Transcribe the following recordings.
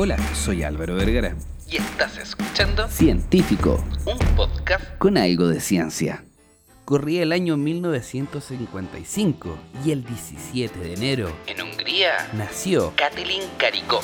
Hola, soy Álvaro Vergara. Y estás escuchando Científico, un podcast con algo de ciencia. Corría el año 1955 y el 17 de enero en Hungría. nació Katalin Karikó.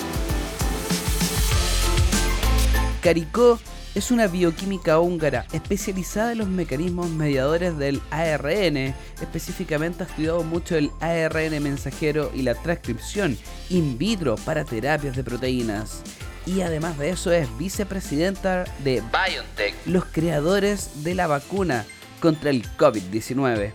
Caricó es una bioquímica húngara especializada en los mecanismos mediadores del ARN. Específicamente ha estudiado mucho el ARN mensajero y la transcripción in vitro para terapias de proteínas. Y además de eso es vicepresidenta de BioNTech. los creadores de la vacuna contra el COVID-19.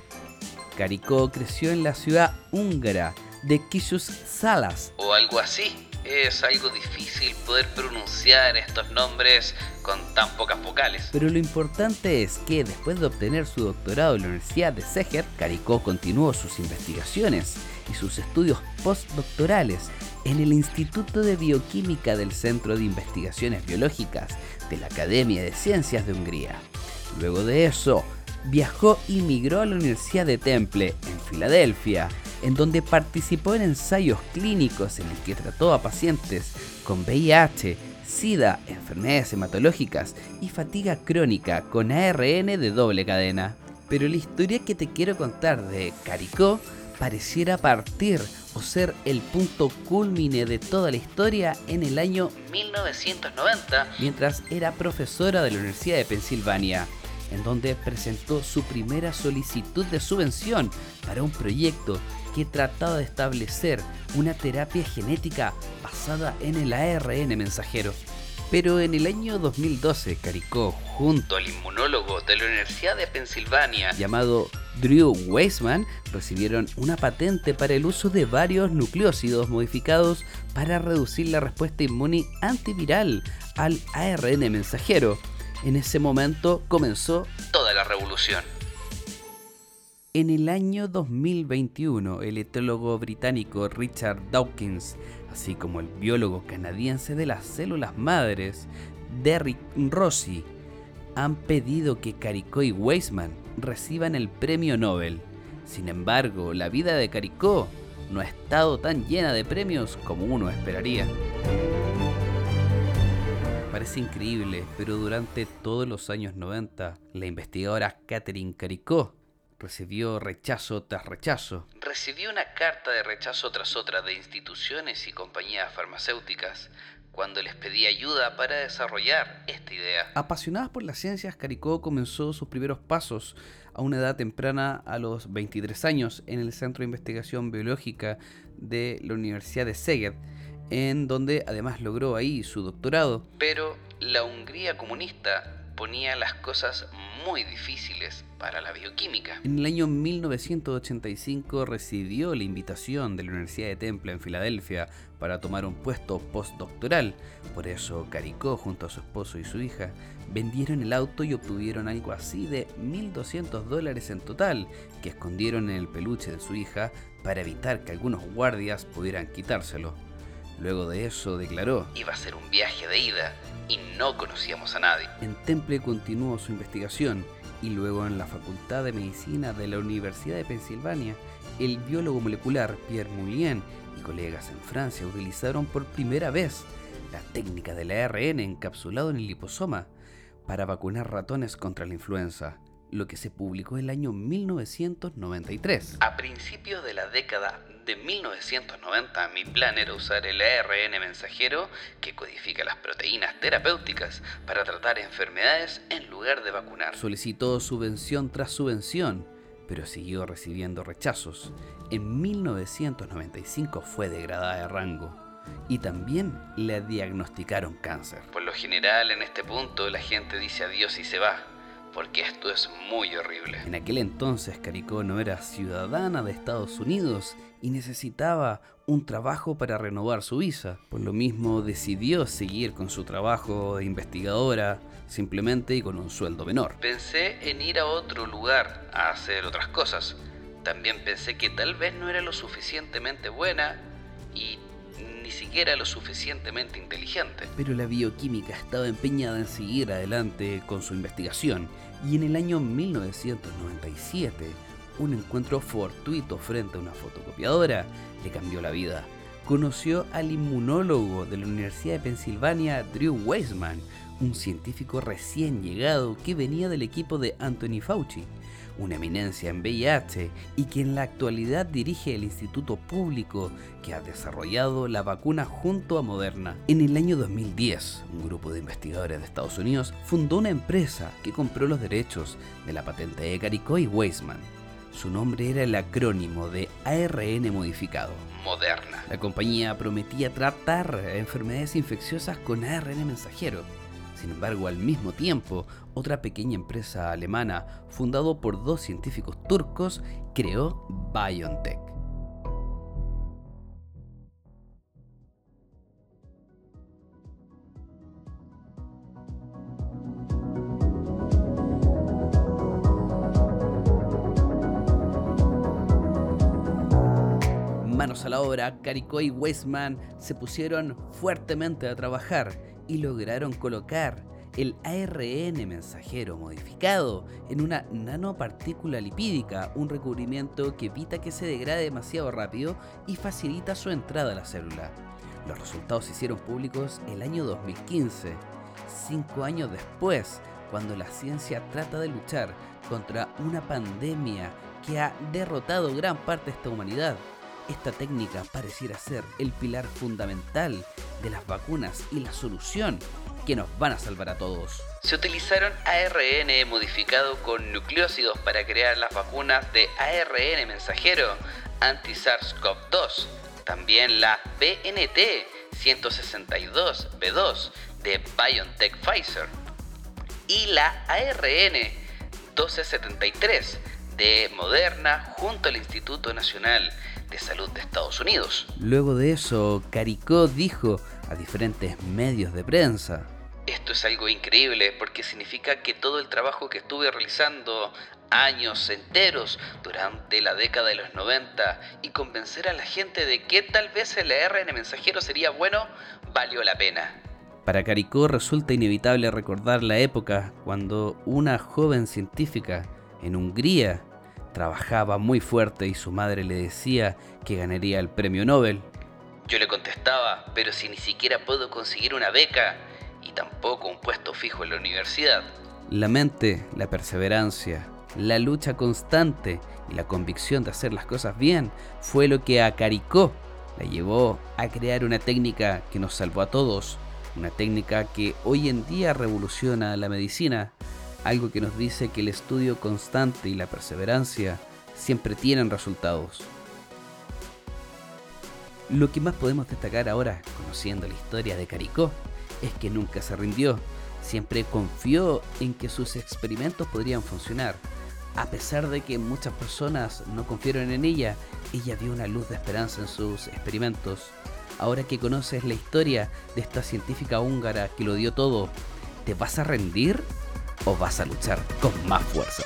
Caricó creció en la ciudad húngara de Kishus Salas, O algo así. Es algo difícil poder pronunciar estos nombres con tan pocas vocales. Pero lo importante es que después de obtener su doctorado en la Universidad de Seger, Caricó continuó sus investigaciones y sus estudios postdoctorales en el Instituto de Bioquímica del Centro de Investigaciones Biológicas de la Academia de Ciencias de Hungría. Luego de eso, viajó y migró a la Universidad de Temple, en Filadelfia, en donde participó en ensayos clínicos en los que trató a pacientes con VIH, SIDA, enfermedades hematológicas y fatiga crónica con ARN de doble cadena. Pero la historia que te quiero contar de Caricó pareciera partir o ser el punto culmine de toda la historia en el año 1990. mientras era profesora de la Universidad de Pensilvania, en donde presentó su primera solicitud de subvención para un proyecto que trataba de establecer una terapia genética basada en el ARN mensajero. Pero en el año 2012, Caricó, junto Al inmunólogo de la Universidad de Pensilvania. llamado Drew Weissman recibieron una patente para el uso de varios nucleócidos modificados para reducir la respuesta inmune antiviral al ARN mensajero. En ese momento comenzó Toda la revolución. En el año 2021, el etólogo británico Richard Dawkins, así como el biólogo canadiense de las células madres, Derrick Rossi, han pedido que Caricó y Weissman reciban el premio Nobel. Sin embargo, la vida de Caricó no ha estado tan llena de premios como uno esperaría. Parece increíble, pero durante todos los años 90, la investigadora Catherine Caricó recibió rechazo tras rechazo. Recibió una carta de rechazo tras otra de instituciones y compañías farmacéuticas cuando les pedí ayuda para desarrollar esta idea. Apasionada por las ciencias, Caricó comenzó sus primeros pasos a una edad temprana, a los 23 años, en el Centro de Investigación Biológica de la Universidad de Szeged, en donde además logró ahí su doctorado. Pero la Hungría comunista ponía las cosas muy difíciles para la bioquímica. En el año 1985 recibió la invitación de la Universidad de Temple en Filadelfia para tomar un puesto postdoctoral. Por eso Caricó, junto a su esposo y su hija, vendieron el auto y obtuvieron algo así de 1.200 dólares en total, que escondieron en el peluche de su hija para evitar que algunos guardias pudieran quitárselo. Luego de eso declaró, Iba a ser un viaje de ida y no conocíamos a nadie. En Temple continuó su investigación y luego en la Facultad de Medicina de la Universidad de Pensilvania, el biólogo molecular Pierre Moulin y colegas en Francia utilizaron por primera vez la técnica del ARN encapsulado en el liposoma para vacunar ratones contra la influenza, lo que se publicó en el año 1993. A principios de la década de 1990 mi plan era usar el ARN mensajero que codifica las proteínas terapéuticas para tratar enfermedades en lugar de vacunar. Solicitó subvención tras subvención, pero siguió recibiendo rechazos. En 1995 fue degradada de rango y también le diagnosticaron cáncer. Por lo general en este punto la gente dice adiós y se va, porque esto es muy horrible. En aquel entonces Caricó no era ciudadana de Estados Unidos y necesitaba un trabajo para renovar su visa. Por lo mismo decidió seguir con su trabajo de investigadora simplemente y con un sueldo menor. Pensé en ir a otro lugar a hacer otras cosas. También pensé que tal vez no era lo suficientemente buena y ni siquiera lo suficientemente inteligente. Pero la bioquímica estaba empeñada en seguir adelante con su investigación y en el año 1997 un encuentro fortuito frente a una fotocopiadora le cambió la vida. conoció al inmunólogo de la Universidad de Pensilvania, Drew Weissman, un científico recién llegado que venía del equipo de Anthony Fauci, una eminencia en VIH y que en la actualidad dirige el instituto público que ha desarrollado la vacuna junto a Moderna. En el año 2010, un grupo de investigadores de Estados Unidos fundó una empresa que compró los derechos de la patente de Caricó y Weissman. Su nombre era el acrónimo de ARN modificado. Moderna. La compañía prometía tratar enfermedades infecciosas con ARN mensajero sin embargo, al mismo tiempo, otra pequeña empresa alemana, fundada por dos científicos turcos, creó BioNTech. Manos a la obra, Caricó y Weissman se pusieron fuertemente a trabajar y lograron colocar el ARN mensajero modificado en una nanopartícula lipídica, un recubrimiento que evita que se degrade demasiado rápido y facilita su entrada a la célula. Los resultados se hicieron públicos el año 2015, cinco años después, cuando la ciencia trata de luchar contra una pandemia que ha derrotado gran parte de esta humanidad. Esta técnica pareciera ser el pilar fundamental de las vacunas y la solución que nos van a salvar a todos. Se utilizaron ARN modificado con nucleócidos para crear las vacunas de ARN mensajero anti-SARS-CoV-2, también la BNT 162B2 de BioNTech Pfizer y la ARN 1273 de Moderna junto al Instituto Nacional de Salud de Estados Unidos. Luego de eso, Caricó dijo a diferentes medios de prensa. Esto es algo increíble porque significa que todo el trabajo que estuve realizando años enteros durante la década de los 90 y convencer a la gente de que tal vez el ARN mensajero sería bueno, valió la pena. Para Caricó resulta inevitable recordar la época cuando una joven científica en Hungría Trabajaba muy fuerte y su madre le decía que ganaría el premio Nobel. Yo le contestaba, pero si ni siquiera puedo conseguir una beca y tampoco un puesto fijo en la universidad. La mente, la perseverancia, la lucha constante y la convicción de hacer las cosas bien fue lo que a Caricó la llevó a crear una técnica que nos salvó a todos, una técnica que hoy en día revoluciona la medicina algo que nos dice que el estudio constante y la perseverancia siempre tienen resultados. Lo que más podemos destacar ahora, conociendo la historia de Caricó, es que nunca se rindió, siempre confió en que sus experimentos podrían funcionar. A pesar de que muchas personas no confiaron en ella, ella vio una luz de esperanza en sus experimentos. Ahora que conoces la historia de esta científica húngara que lo dio todo, ¿te vas a rendir? O vas a luchar con más fuerza.